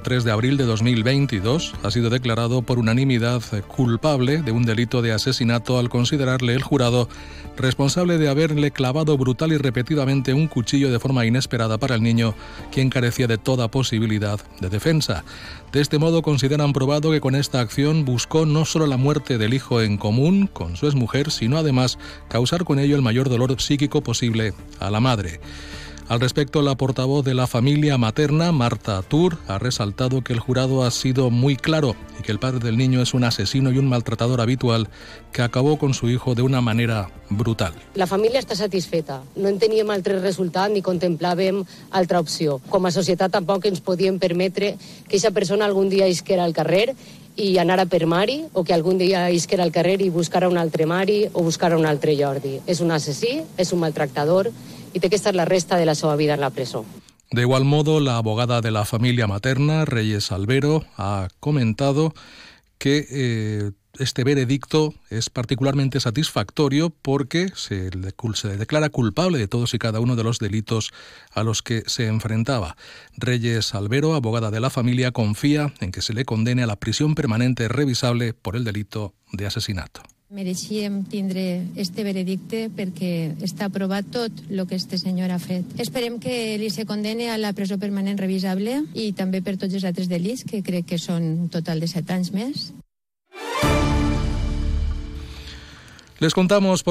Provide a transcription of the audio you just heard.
3 de abril de 2022 ha sido declarado por unanimidad culpable de un delito de asesinato al considerarle el jurado responsable de haberle clavado brutal y repetidamente un cuchillo de forma inesperada para el niño, quien carecía de toda posibilidad de defensa. De este modo consideran probado que con esta acción buscó no solo la muerte del hijo en común con su exmujer, sino además causar con ello el mayor dolor psíquico posible a la madre. Al respecto, la portavoz de la familia materna, Marta Tur, ha resaltado que el jurado ha sido muy claro y que el padre del niño es un asesino y un maltratador habitual que acabó con su hijo de una manera brutal. La família està satisfeta. No en teníem altre resultat ni contemplàvem altra opció. Com a societat tampoc ens podíem que aquesta persona algun dia isquera al carrer i anar a per Mari o que algun dia isquera al carrer i buscara un altre Mari o buscara un altre Jordi. És un assassí, és un maltractador y té que estar la resta de la seva vida en la presó. De igual modo, la abogada de la familia materna, Reyes Albero, ha comentado que eh, este veredicto es particularmente satisfactorio porque se le, se declara culpable de todos y cada uno de los delitos a los que se enfrentaba. Reyes Albero, abogada de la familia, confía en que se le condene a la prisión permanente revisable por el delito de asesinato. Mereixíem tindre este veredicte perquè està aprovat tot el que este senyor ha fet. Esperem que li se condene a la presó permanent revisable i també per tots els altres delits, que crec que són un total de set anys més. Les contamos